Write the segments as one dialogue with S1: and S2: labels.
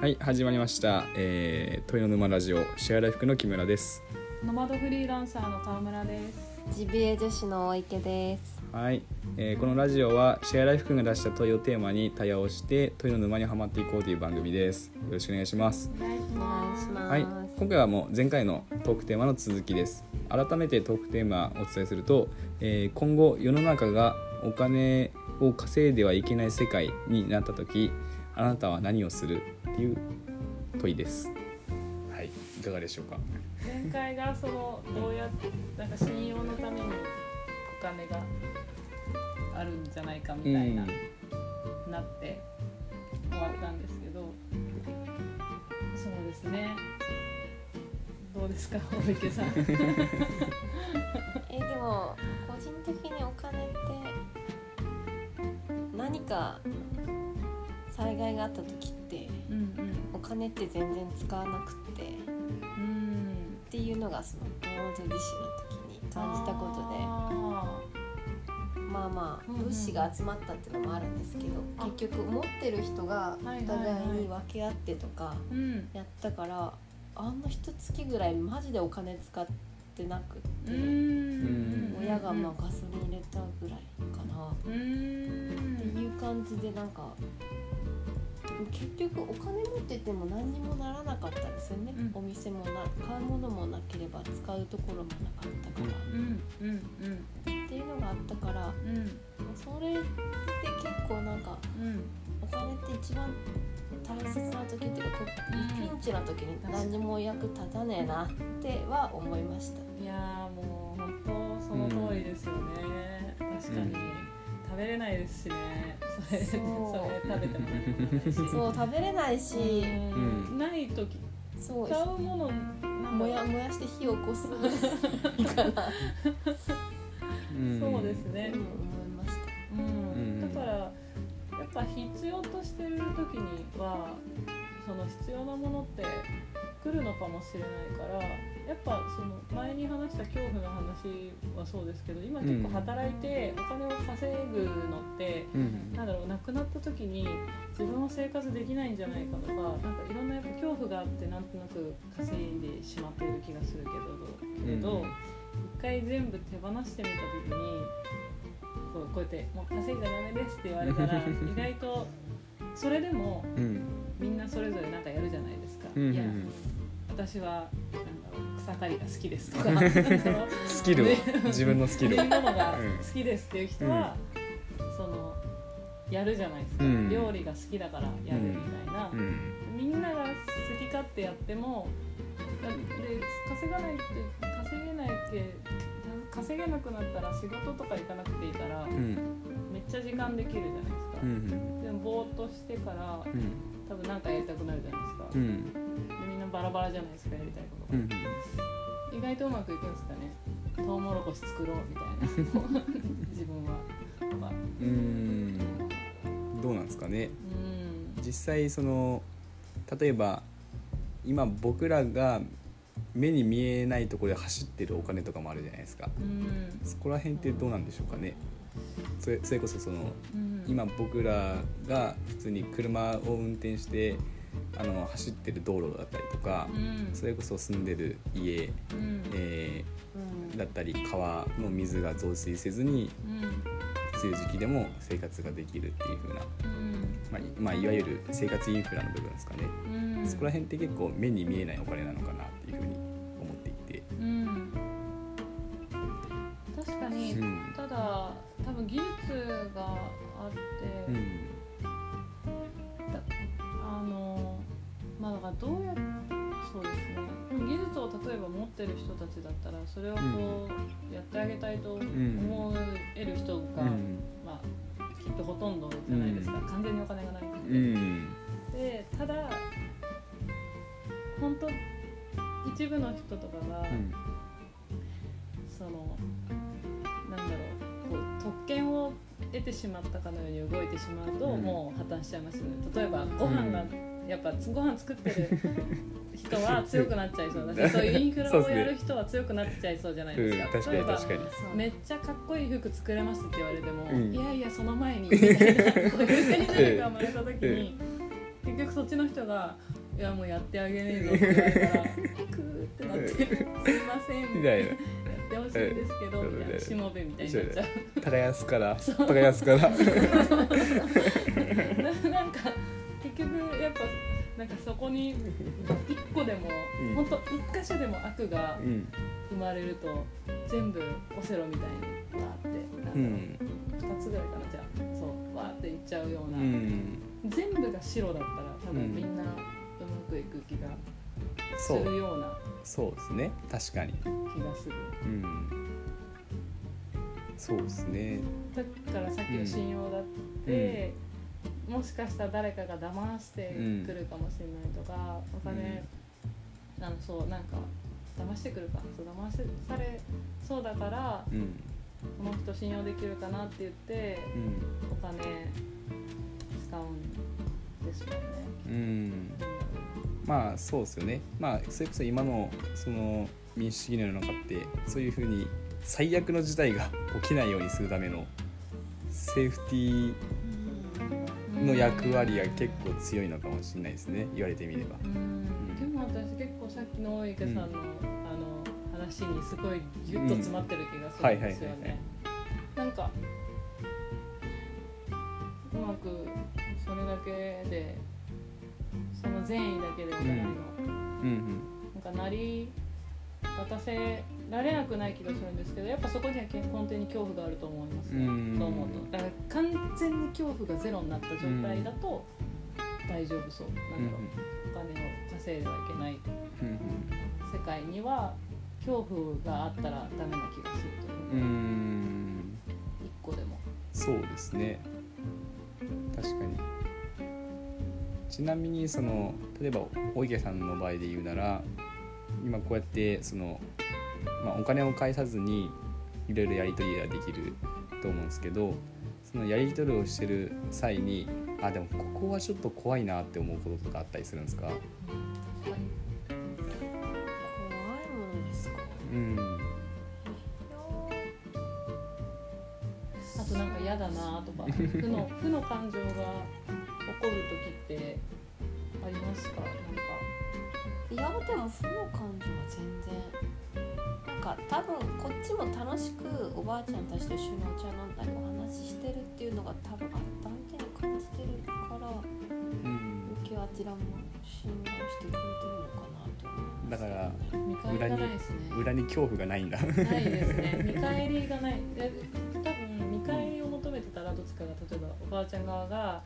S1: はい始まりました、えー、問いの沼ラジオシェアライフの木村です
S2: ノマドフリーランサーの川村です。
S3: ジビエ女子の大池です。
S1: はい、えーこのラジオはシェアライフが出した問いをテーマに対話をして問いの沼にはまっていこうという番組ですよろしくお願いします
S2: お願いし
S3: お願いします。
S1: はい今回はもう前回のトークテーマの続きです改めてトークテーマをお伝えすると、えー今後世の中がお金を稼いではいけない世界になった時あなたは何をするっていう問いですはいいかがでしょうか？
S2: 前回がそのどうやってなんか信用のためにお金があるんじゃないかみたいな、なって終わったんですけど、そうですね。どうですか？大池さん。
S3: えでも個人的にお金って何か災害があった時って
S2: うん
S3: お金って全然使わなくってっ
S2: うんうん。
S3: ていうのがそのノード利子の時に感じたことで。
S2: あ
S3: まあまあ
S2: うんうん。
S3: 物資が集まったっていうのもあるんですけど
S2: あ。
S3: 結局持ってる人がお
S2: はいはいはい。
S3: 互いに分け合ってとか。やったからあんな一月ぐらいマジでお金使ってなくって。
S2: うん。
S3: 親がまあガソリン入れたぐらいかな、
S2: うん。
S3: っていう感じでなんか結局お金持ってても何にもならなかったんですよね、
S2: うん。
S3: お店もな買うものもなければ使うところもなかったから、
S2: うんうん
S3: っていうのがあったから
S2: うん。うん
S3: それって結構なんか
S2: うん。
S3: お金って一番大切な時っていうかピンチな時に何にも役立たねえなっては思いました。
S2: いやーもう本当その通りですよね、確かに、
S1: うん
S2: 食べれないですしねそれそ
S3: そ
S2: れ食べても
S3: そう食べれないし、
S2: うんない時
S3: そう
S2: 買うものなん
S3: もや燃やして火を起こすから
S2: そうですね
S3: うん思いました。
S2: うん
S1: うん
S2: だからやっぱ必要としてる時にはその必要なものって来るのかもしれないからやっぱその前に話した恐怖の話はそうですけど今結構働いてお金を稼ぐのって
S1: うん。
S2: なんだろう亡くなった時に自分は生活できないんじゃないかとかなんかいろんなやっぱ恐怖があってなんとなく稼いでしまっている気がするけどけれど、一回全部手放してみた時にこうこうやって「もう稼いじゃダメです」って言われたら 意外とそれでも
S1: うん。
S2: みんなそれぞれなんかやるじゃないですか。
S1: うんうん
S2: いや私はなんだろう草刈りが好きですとか。
S1: スキルを。自分のスキルを。
S2: 売り物が好きですっていう人は、そのやるじゃないですか、
S1: うん。
S2: 料理が好きだからやるみたいな、
S1: うん。
S2: みんなが好き勝手やってもだで稼がないって稼げないって稼げなくなったら仕事とか行かなくていいから
S1: うん。
S2: めっちゃ時間できるじゃないですか、
S1: うん。
S2: でもぼーっとしてから
S1: うん
S2: 多分何かやりたくなるじゃないですか、で
S1: うん。
S2: みんなバラバラじゃないですかやりたいことが、
S1: うん
S2: 意外とうまくいくんですかね。トウモロコシ作ろうみたいな。自分は。と か
S1: うん。どうなんですかね。
S2: うん。
S1: 実際その例えば今僕らが目に見えないところで走ってるお金とかもあるじゃないですか。
S2: うん。
S1: そこら辺ってどうなんでしょうかねそれそれこそその
S2: うん。
S1: 今僕らが普通に車を運転してあの走ってる道路だったりとか
S2: うん。
S1: それこそ住んでる家、
S2: うん。
S1: え
S3: うん。
S1: ーだったり川の水が増水せずに
S2: うん。
S1: 梅雨時期でも生活ができるっていう風な、
S2: うん。
S1: まあいまあ、いわゆる生活インフラの部分ですかね、
S2: うん。
S1: そこら辺って結構目に見えないお金なのかなっていう風に
S2: うんただ多分技術があって、
S1: うん。
S2: あのまあだからどうやそうですね。技術を例えば持ってる人たちだったらそれをこうやってあげたいと思える人が、
S1: うん。
S2: まあきっとほとんどじゃないですか、完全にお金がない。んで、
S1: うん
S2: でただ本当一部の人とかが、
S1: うん。
S2: そのを得てしまったかのように動いてしまうと、
S1: うん。
S2: もう破綻しちゃいますよね。例えばご飯が、やっぱご飯作ってる人は 強くなっちゃいそうだしそういうインフラをやる人は強くなっちゃいそうじゃないですか。
S1: うん確かに
S2: めっちゃかっこいい服作れますって言われても、
S1: うん。
S2: いやいやその前にみたいなこういう戦略が生まれた時に、結局そっちの人が「いやもうやってあげねえぞ」って言われたら ってなって「すいません」
S1: みたいな。
S2: やってほしいですけどみたいなしもべみたいになっちゃう。
S1: 耕すから。耕すから。
S2: な なんか結局やっぱなんかそこに一個でも、
S1: うん。
S2: ほんと一箇所でも悪が
S1: うん。
S2: 生まれると全部オセロみたいにわーってな
S1: うん。
S2: う、2つぐらいかなじゃあ。そう。わーっていっちゃうよう
S1: う
S2: な、
S1: ん。
S2: 全部が白だったら多
S1: うん。
S2: 分みんなうまくいく気がするような。
S1: そうですね。確かに。
S2: 気がする。
S1: うん。そうですね。
S2: だからさっきの信用だって、もしかしたら誰かが騙してくるかもしれないとか、お金、あのそうなんか騙してくるか。そう騙しされそうだから
S1: うん。
S2: この人信用できるかなって言って
S1: うん。
S2: お金使うんですもんね。
S1: うんまあそうですよね。まあそれこそ今のその民主主義の世の中ってそういうふうに最悪の事態が起きないようにするためのセーフティーの役割が結構強いのかもしれないですね。言われてみれば。
S2: うん。でも私結構さっきの大池さんの,、あの話にすごいギュッと詰まってる気がするんですよね。なんかうまくそれだけで善意だけではないの、
S1: うん
S2: なんかなり渡せられなくない気がするんですけどやっぱそこには根底に恐怖があると思いますね、
S1: うん
S2: そう思うと。だから完全に恐怖がゼロになった状態だと大丈夫そう。なんだろう、お金を稼いではいけない
S1: うん
S2: 世界には恐怖があったらダメな気がすると
S1: うんう。
S2: いうん。一個でも。
S1: そうですね。確かにちなみにその例えばお池さんの場合で言うなら今こうやってその、まあ、お金を返さずにいろいろやり取りができると思うんですけどそのやり取りをしてる際にあでもここはちょっと怖いなって思うこととかあったりするんですか？
S3: 怖いものですか？
S1: うん。
S2: あとなんか嫌だなとか負の負の感情が起こる時ってありますか？なんか。
S3: いやでも負の感情は全然。なんか多分こっちも楽しくおばあちゃんたちと一緒にお茶飲んだりお話ししてるっていうのが多分あったみたいに感じてるから
S1: うん。
S3: 余計あちらも信頼してくれてるのかなと。思います
S1: だから裏に恐怖がないんだ。
S2: ないですね。見返りがないおばあちゃん側が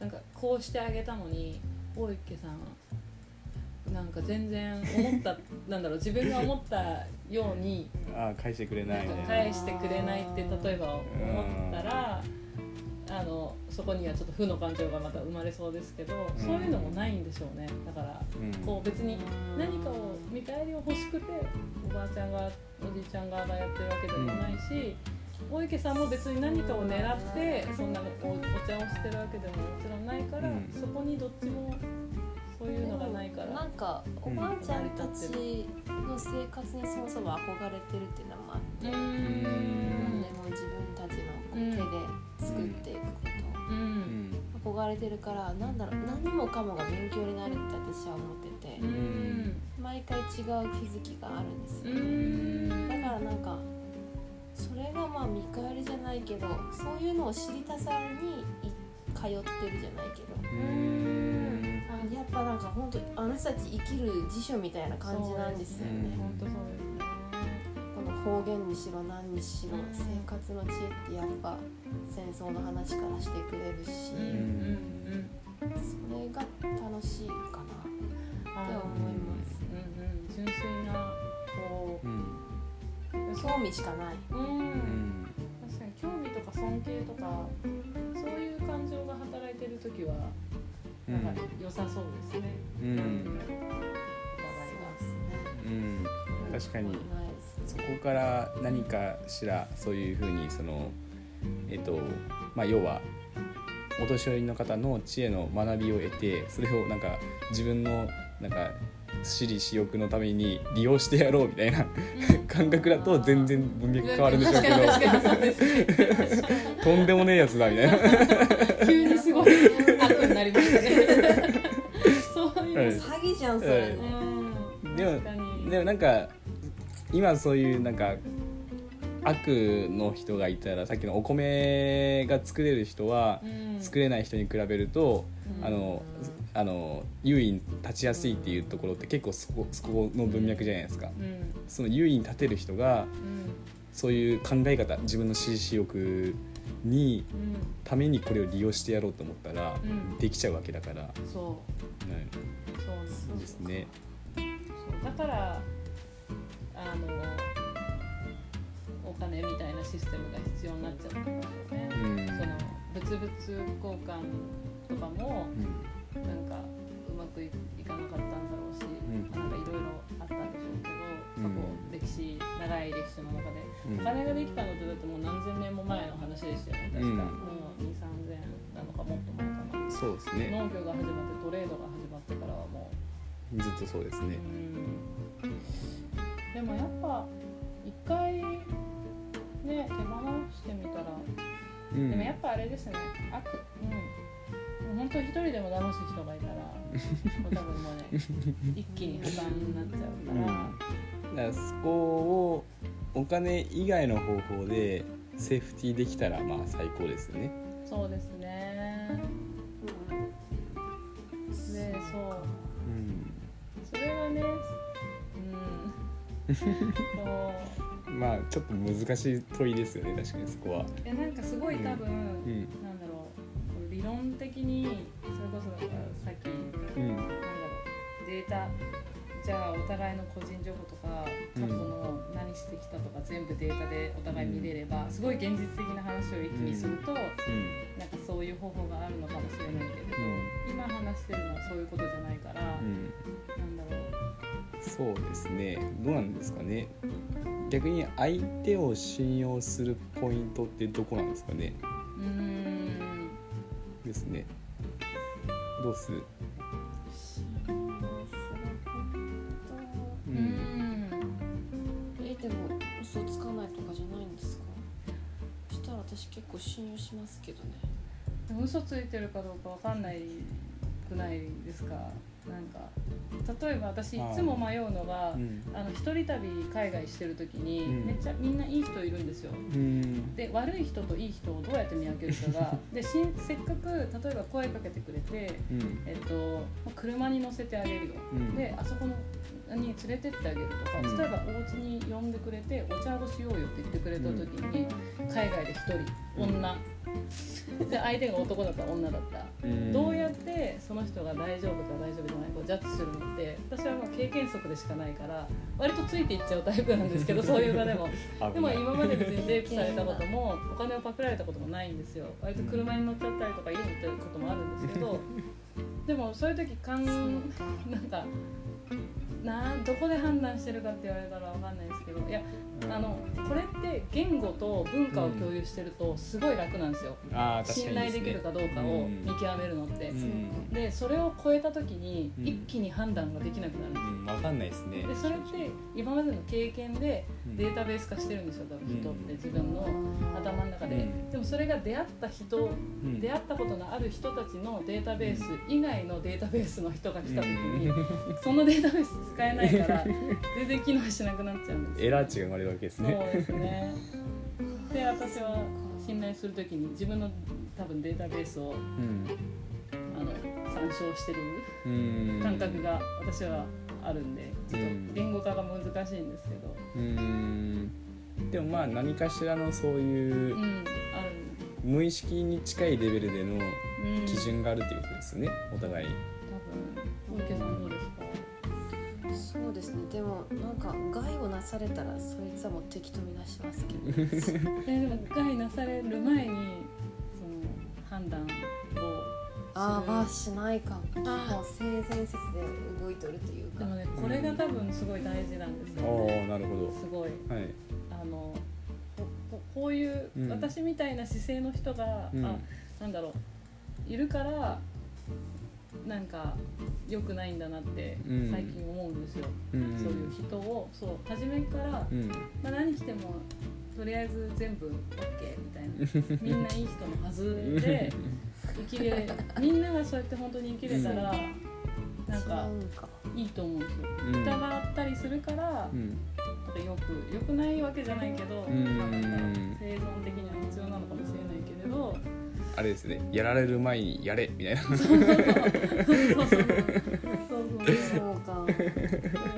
S2: なんかこうしてあげたのに大池さんなんか全然思ったなんだろう自分が思ったように
S1: ああ返してくれな
S2: ない
S1: ね
S2: 返してくれないって例えば思ったらあのそこにはちょっと負の感情がまた生まれそうですけどそういうのもないんでしょうね。だから
S1: うん。
S2: こう別に何かを見返りを欲しくておばあちゃんがおじいちゃん側がやってるわけでもないし、大池さんも別に何かを狙ってそんなおお茶をしてるわけでももちろんないから、
S1: うん。
S2: そこにどっちもそういうのがないから
S3: なんかおばあちゃんたちの生活にそもそも憧れてるっていうのもあって、
S2: う
S3: 何でも自分たちのこう手で作っていくこと、
S2: う
S1: うん。ん
S3: 憧れてるからなんだろう何もかもが勉強になるって私は思ってて。
S2: う、ん。
S3: 毎回違う気づきがあるんです
S2: う
S3: よ。ね、
S2: ん。
S3: だからなんかそれがまあ見返りじゃないけどそういうのを知りたさにい通ってるじゃないけど。
S1: うん。
S3: やっぱなんか本当あの人たち生きる辞書みたいな感じなんですよね。
S1: うん。
S2: 本当そうですね。
S3: この方言にしろ何にしろ生活の知恵ってやっぱ戦争の話からしてくれるし、
S2: うん
S3: それが楽しいかな
S2: あ
S3: って思います。
S2: うんうん。純粋なこ
S1: うん。
S2: う
S3: 興味しかない。
S2: うん。
S1: うん
S2: 確かに興味とか尊敬とかそういう感情が働いてる時はなんか良さそうですね。
S1: うん。
S3: う
S1: ん。確かに。そこから何かしらそういうふうにそのえっとまあ要はお年寄りの方の知恵の学びを得てそれをなんか自分のなんか私利私欲のために利用してやろうみたいな感覚だと全然文脈変わるんでしょうけど。とんでもねえやつだみたいな。
S2: 急にすごい。悪になりましたね。
S3: 詐欺じゃんそれ。
S1: う
S3: ね
S2: うん。
S1: でもでもなんか今そういうなんか悪の人がいたらさっきのお米が作れる人は
S2: うん。
S1: 作れない人に比べると、
S2: うん。
S1: あのあの優位に立ちやすいっていうところって結構そこそこの文脈じゃないですか。
S2: うん。
S1: その優位に立てる人が
S2: うん。
S1: そういう考え方自分の支持欲に
S2: うん。
S1: ためにこれを利用してやろうと思ったら、
S2: うん。
S1: できちゃうわけだから、
S2: そう。そうなんです。
S1: そうですね。
S2: そう。だからあのお金みたいなシステムが必要になっちゃったんですよね、
S1: うん。
S2: その物々交換とかも
S1: うん。
S2: なんかうまくいいかなかったんだろうし、
S1: ん。
S2: まあなんかいろいろあったんでしょうけど過
S1: うん
S2: 去歴史長い歴史の中で、
S1: うん。
S2: お金ができたのってだってもう何千年も前の話でしたよね確か、
S1: うん。
S2: もう2 3 0 0 0なのかもっと前かな。
S1: そうですね。
S2: 農業が始まってトレードが始まってからはもう。
S1: ずっとそうですね。
S2: うん。でもやっぱ一回ね手放してみたら、
S1: うん。
S2: でもやっぱあれですね。悪うん。本当一人でも騙す人がいたら 多分もうね一気に破綻になっちゃうから、
S1: だからそこをお金以外の方法でセーフティーできたらまあ最高ですよね。
S2: そうですね。でそう。
S1: うん。
S2: それがねうん。そう
S1: まあちょっと難しい問いですよね確かにそこは。
S2: えなんかすごい多分、
S1: うん。
S2: なんだろう理論的にそれこそだからさっき
S1: うん。
S2: なんだろうデータじゃあお互いの個人情報とか過去の何してきたとか全部データでお互い見れれば、すごい現実的な話を一気にすると、なんかそういう方法があるのかもしれないけれど、今話してるのはそういうことじゃないから、
S1: うんうん。
S2: なんだろう。
S1: そうですね。どうなんですかね逆に相手を信用するポイントってどこなんですかね？
S2: うーん
S1: ですね。どうする？う
S3: えでも嘘つかないとかじゃないんですか？そしたら私結構信用しますけどね。
S2: 嘘ついてるかどうかわかんないくないですか？なんか例えば私いつも迷うのが
S1: うん。
S2: あの一人旅海外してる時に、
S1: うん。
S2: めっちゃみんないい人いるんですよ。
S1: うん。
S2: で悪い人といい人をどうやって見分けるかが でしせっかく例えば声かけてくれて、
S1: うん。
S2: えっと、車に乗せてあげるよ、
S1: うん。
S2: であそこのに連れてってあげるとか、
S1: うん。
S2: 例えばお家に呼んでくれてお茶をしようよって言ってくれた時に、海外で一人女、で相手が男だったら女だった、
S1: うん。
S2: どうやってその人が大丈夫か大丈夫じゃないかをジャッジするのって私はまあ経験則でしかないから割とついていっちゃうタイプなんですけど そういう場でも。でも今まで別にレイプされたこともお金をパクられたこともないんですよ。割と車に乗っちゃったりとか家に乗ってることもあるんですけど でもそういう時かんなんかなんどこで判断してるかって言われたらわかんないですけどいやあのこれって言語と文化を共有してるとすごい楽なんですよ、
S1: あー確か
S2: 信
S1: に
S2: 頼できるかどうかを見極めるのって、
S1: うん。
S2: でそれを超えた時に
S1: うん。
S2: 一気に判断ができなくなるんですよ。
S1: うん、分かんないですね。
S2: でそれって今までの経験で
S1: うん。
S2: データベース化してるんですよ多分人って自分の頭の中で、
S1: うん。
S2: でもそれが出会った人、
S1: うん。
S2: 出会ったことのある人たちのデータベース以外のデータベースの人が来た時に、そのデータベース使えないから全然機能しなくなっちゃうんですよ。
S1: エラー値が生まれるわけです
S2: そう
S1: ね
S2: ですね。で私は信頼する時に自分の多分データベースを
S1: うん。
S2: あの参照してる
S1: うん。
S2: 感覚が私はあるんでちょっと言語化が難しいんですけど、
S1: うん。でもまあ何かしらのそういう
S2: うん、ある
S1: 無意識に近いレベルでの
S2: うん。
S1: 基準があるっていうことですよねお互い。
S2: 多で
S3: もなんか害をなされたらそいつはもう敵とみなしますけど。
S2: えでも害なされる前にその判断を
S3: ああはしないかも。う性善説で動いとるというか
S2: でもねこれが多分すごい大事なんですよ
S1: お
S2: ね
S1: おなるほ
S2: すごい。
S1: どはい。
S2: あのこここういう、
S1: うん。
S2: 私みたいな姿勢の人が、
S1: うん。
S2: あなんだろう。いるからなんか良くないんだなって
S3: うん。
S2: 最近思うんですよ、
S1: うん。
S2: そういう人をそう初めから、
S1: うん。
S2: まあ、何してもとりあえず全部 OK みたいな。みんないい人のはずで生きれみんながそうやって本当に生きれたら、なんか
S3: 違うんか。
S2: いいと思うんですよ。
S1: うん。
S2: 疑ったりするから
S1: うん。
S2: なんかよくよくないわけじゃないけど、
S1: うん。
S2: まあなんか生存的には必要なのかもしれないけれど
S1: あれですねやられる前にやれみたいな。
S2: そうそうそう。そうそうそう
S3: そうか。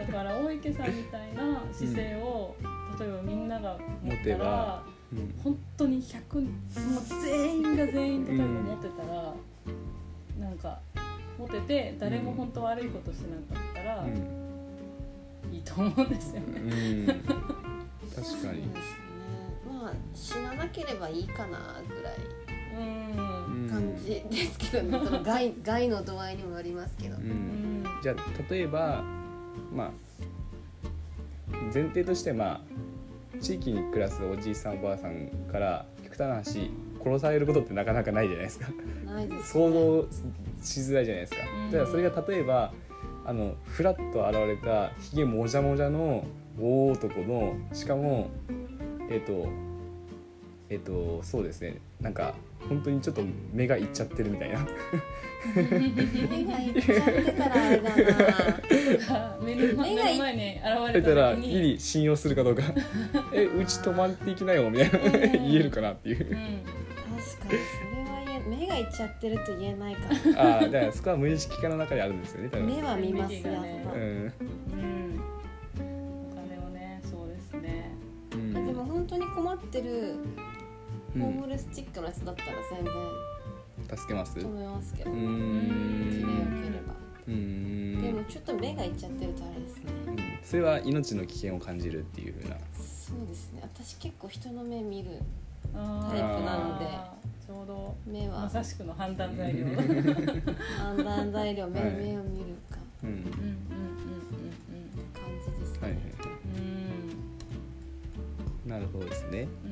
S2: だから大池さんみたいな姿勢を、例えばみんなが持っ
S1: 持てば
S2: たら
S1: うん
S2: 本当に100もう全員が全員例えば持ってたら、なんか持ってて誰も本当悪いことしなかったら、いいと思うんですよね。
S1: うん、うん、確かに。
S3: ですね。まあ死ななければいいかなぐらい。
S2: うん
S3: 感じですけどね、その害害の度合いにもよりますけど、
S1: う、
S2: うん。ん
S1: じゃあ例えばまあ前提としてまあ地域に暮らすおじいさんおばあさんから極端な話殺されることってなかなかないじゃないですか。
S3: ないです、
S1: 想像しづらいじゃないですか。
S2: うん。
S1: だからそれが例えばあのフラッと現れたひげもじゃもじゃの大男のしかもえっ、とえっ、とそうですね。なんか本当にちょっと目がいっちゃってるみたいな。
S3: 目がいっちゃってたらあれだな。
S2: 目
S3: が
S2: 前に現れた
S1: らギリ信用するかどうか。えうち泊まっていきなよみたいな。言えるかなっていう。
S2: うん、
S3: 確かにそれは言え目がいっちゃってると言えないか。
S1: ああだからそこは無意識化の中にあるんですよね多分。
S3: 目は見ますやっぱ、
S1: うん。
S2: うん、お金をねそうですね。
S1: うん。
S3: でも本当に困ってるホー
S1: うん
S3: ムレスチックのやつだったら全然
S1: 助けます？う
S3: 止めますけど、
S1: ー
S3: 気でよ
S1: ん
S3: ければ。
S1: うーん。
S3: でもちょっと目がいっちゃってるとあれですね。
S1: うん。それは命の危険を感じるっていうふうな。
S3: そうですね。私結構人の目見る
S2: あ
S3: タイプなので。
S2: ちょうど
S3: 目は。
S2: まさしくの判断材料。うんうんうん
S3: 判断材料目,、
S1: はい。
S3: 目を見るか。
S1: うん。
S2: うん
S3: 感じですね、
S1: はいはい。
S2: うん。
S1: なるほどですね。
S2: うんうんうん
S1: うん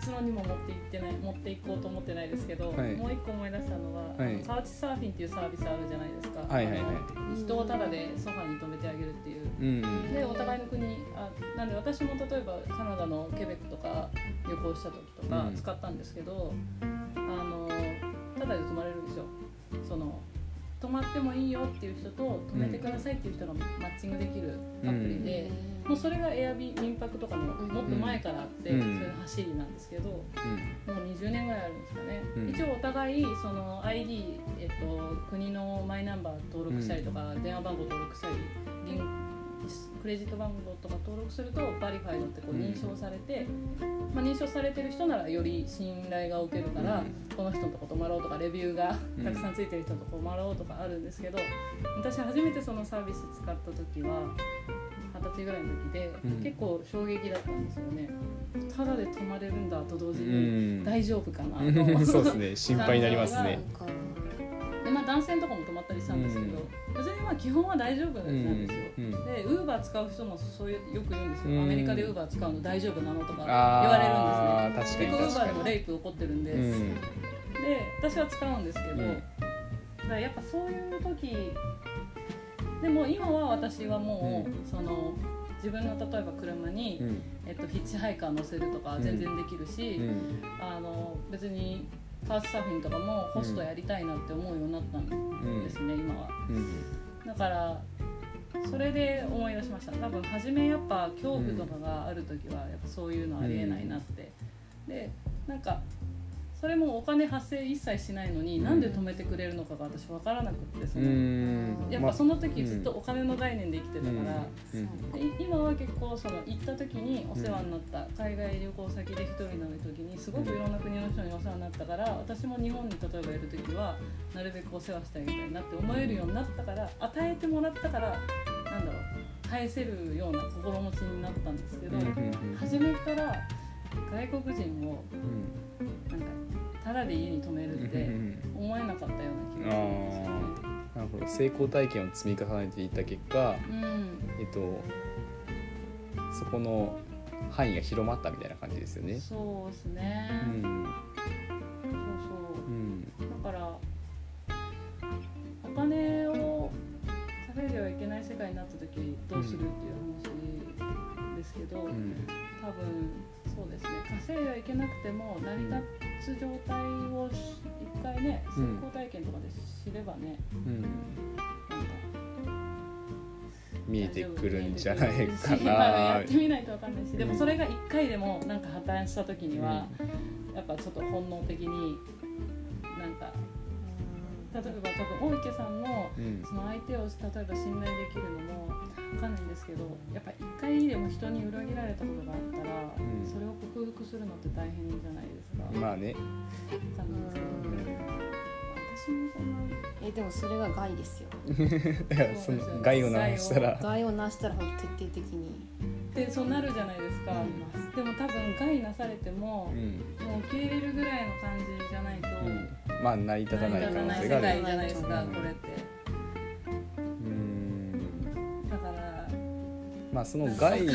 S2: 何の結論にも持っていってない持っていこうと思ってないですけど、
S1: はい。
S2: もう一個思い出したのは、
S1: はい。
S2: チサーフィンっていうサービスあるじゃないですか、
S1: はいはいはい。
S2: 人をタダでソファに泊めてあげるっていう。
S1: うん
S2: でお互いの国あなんで私も例えばカナダのケベックとか旅行した時とか
S1: うん。
S2: 使ったんですけど、あのただで泊まれるんですよ。その泊まってもいいよっていう人と泊めてくださいっていう人がマッチングできるアプリで、もうそれがエアビー民泊とかの
S3: うん。
S2: もっと前からあって、
S1: うん。
S2: それの走りなんですけどもう20年ぐらいあるんですかね、
S1: うん。
S2: 一応お互いその ID、えっと、国のマイナンバー登録したりとか、電話番号登録したり銀クレジット番号とか登録するとバリファイドってこう
S1: うん。
S2: 認証されて、まあ、認証されてる人ならより信頼が受けるから、
S1: うん。
S2: この人のとこ泊まろうとかレビューが
S1: うん。
S2: たくさんついてる人のとこ泊まろうとかあるんですけど私初めてそのサービス使った時は二十歳ぐらいの時で、
S1: うん。
S2: 結構衝撃だったんですよね。ただで泊まれるんだと同時
S1: う
S2: に
S1: ん。
S2: 大丈夫かなと、
S1: う んそうですね。心配になりますね。
S3: か
S2: でまあ男性とかも泊まったりしたんですけど、別にまあ基本は大丈夫なんですよ、
S1: うん。
S2: でウーバー使う人もそういうよく言うんですよ、
S1: うん。
S2: アメリカでウーバー使うの大丈夫なのとか言われるんですね。結構ウーバーでもレイプ起こってるんで、
S1: うん。
S2: で私は使うんですけど、
S1: うん。
S2: だからやっぱそういう時でも今は私はもう、その自分の例えば車に、
S1: うん。
S2: えっと、ヒッチハイカー乗せるとか全然できるし、
S1: うん。
S2: あの別にカースサーフィンとかもホストやりたいなって思うようになったんですね、今は。
S1: うん。
S2: だからそれで思い出しました。多分初めやっぱ恐怖とかがある時はやっぱそういうのありえないなって、でなんかそれもお金発生一切しないのに、
S1: うん。
S2: なんで止めてくれるのかが私分からなくってその、
S1: うん。
S2: やっぱその時ずっとお金の概念で生きてたから、
S1: うん。
S2: で今は結構その行った時にお世話になった、海外旅行先で一人になる時にすごくいろんな国の人にお世話になったから私も日本に例えばいる時はなるべくお世話してあげたいなって思えるようになったから与えてもらったからなんだろう返せるような心持ちになったんですけど、初めから外国人を
S1: うん。
S2: なんかただで家に泊める
S1: うん
S2: って
S1: うん。
S2: 思えなかったような気がするんですよね。
S1: なるほど。成功体験を積み重ねていった結果
S2: うん。
S1: えっとそこの範囲が広まったみたいな感じですよね。
S2: そうですね、
S1: うん。
S2: そうそう。
S1: うん。
S2: だからお金を稼いではいけない世界になった時どうするっていう話ですけど、
S1: うん。
S2: 多分そうですね。稼いではいけなくても成り立つ状態をし一回ね成
S1: うん。
S2: 功体験とかで知ればね、
S1: うん。
S2: なんか
S1: 見えてくるんじゃないか
S2: まあ や
S1: な
S2: ってみないとわかんないしでもそれが1回でもなんか破綻した時には、やっぱちょっと本能的に例えば多分大池さんも
S1: うん。
S2: その相手を例えば信頼できるのもわかんないんですけどやっぱ1回でも人に裏切られたことがあったら、
S1: うん。
S2: それを克服するのって大変じゃないですか。
S1: まあね、
S2: わかんないですけど。私もそんな
S3: えでもそれが害ですよ。
S1: だからその害を直したら。
S3: 害を。なしたらほんと徹底的に。
S2: でそうなるじゃないですか、でも多分害なされても
S1: う、ん。
S2: もう受け入れるぐらいの感じじゃないと、
S1: うんまあ成り立たない可能性
S2: 世
S1: がある
S2: 界じゃないですか、
S1: うん。
S2: これって。
S1: うん。
S2: だから。
S1: まあその害を。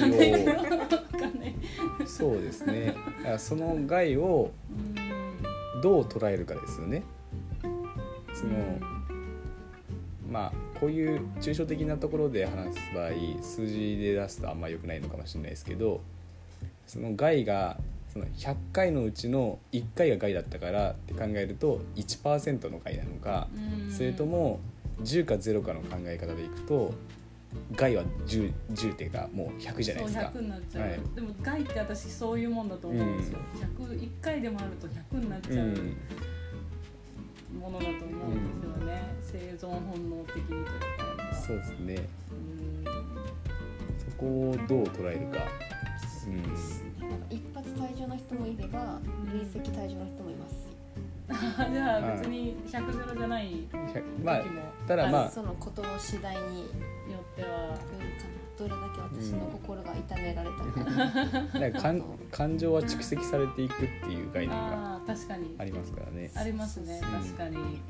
S1: そうですね。その害を
S2: うん。
S1: どう捉えるかですよね。そのまあこういう抽象的なところで話す場合数字で出すとあんま良くないのかもしれないですけどその害がその100回のうちの1回が害だったからって考えると1%の害なのか
S2: うん。
S1: それとも10か0かの考え方でいくと害は 10, 10っていうかもう100じゃないですか。
S2: そう100になっちゃう、
S1: はい。
S2: でも害って私そういうもんだと思うんですよ、101回でもあると100になっちゃう
S1: うん。
S2: ものだと思うんですよね、生存本能的にというか。
S1: そうですね。
S2: うん。
S1: そこをどう捉えるか、うん、
S3: 一発退場の人もいれば累積退場の人もいます。
S2: じゃあ別に100ゼロじゃない時も。
S1: まあただまあ
S3: そのことの次第によ
S2: よっては。
S3: どれだけ私の心が痛められたか、
S1: なんか感感情は蓄積されていくっていう概念が
S2: あ
S1: りますからね。
S2: ありますね
S1: うん。
S2: 確かに。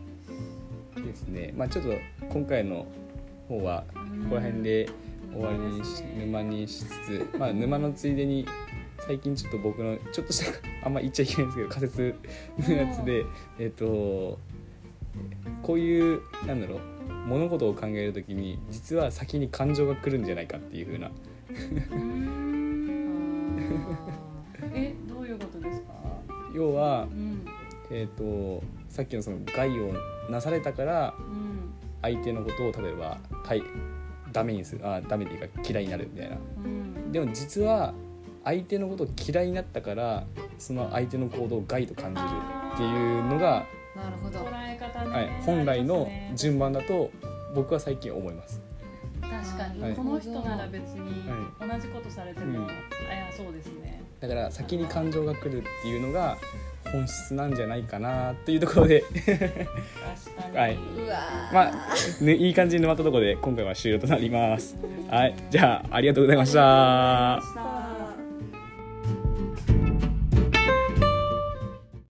S1: ですね。まあちょっと今回の方はここら辺で終わりにし、沼にしつつ、まあ沼のついでに最近ちょっと僕のちょっとしたあんま言っちゃいけないんですけど仮説のやつでえっとこういうなんだろう物事を考えるときに実は先に感情が来るんじゃないかっていう風な。
S2: うん。えどういうことですか？
S1: 要は
S2: うん。
S1: えっとさっきのその害をなされたから
S2: うん。
S1: 相手のことを例えば対ダメにするあダメっていうか嫌いになるみたいな。
S2: うん。
S1: でも実は相手のことを嫌いになったからその相手の行動を害と感じるっていうのが、
S3: なるほど。
S2: 捉え方ね、
S1: はい、本来の順番だと僕は最近思います。
S2: 確かに、
S1: はい。
S2: この人なら別に
S1: は
S2: 同じことされても、
S1: うん。
S2: あいやそうですね。
S1: だから先に感情が来るっていうのが本質なんじゃないかなっていうところで。
S2: 確かに、
S1: はい。う
S3: わー。
S1: まあ、ね、いい感じに沼ったところで今回は終了となります。
S2: うん
S1: はい、じゃあ。
S2: ありがとうございました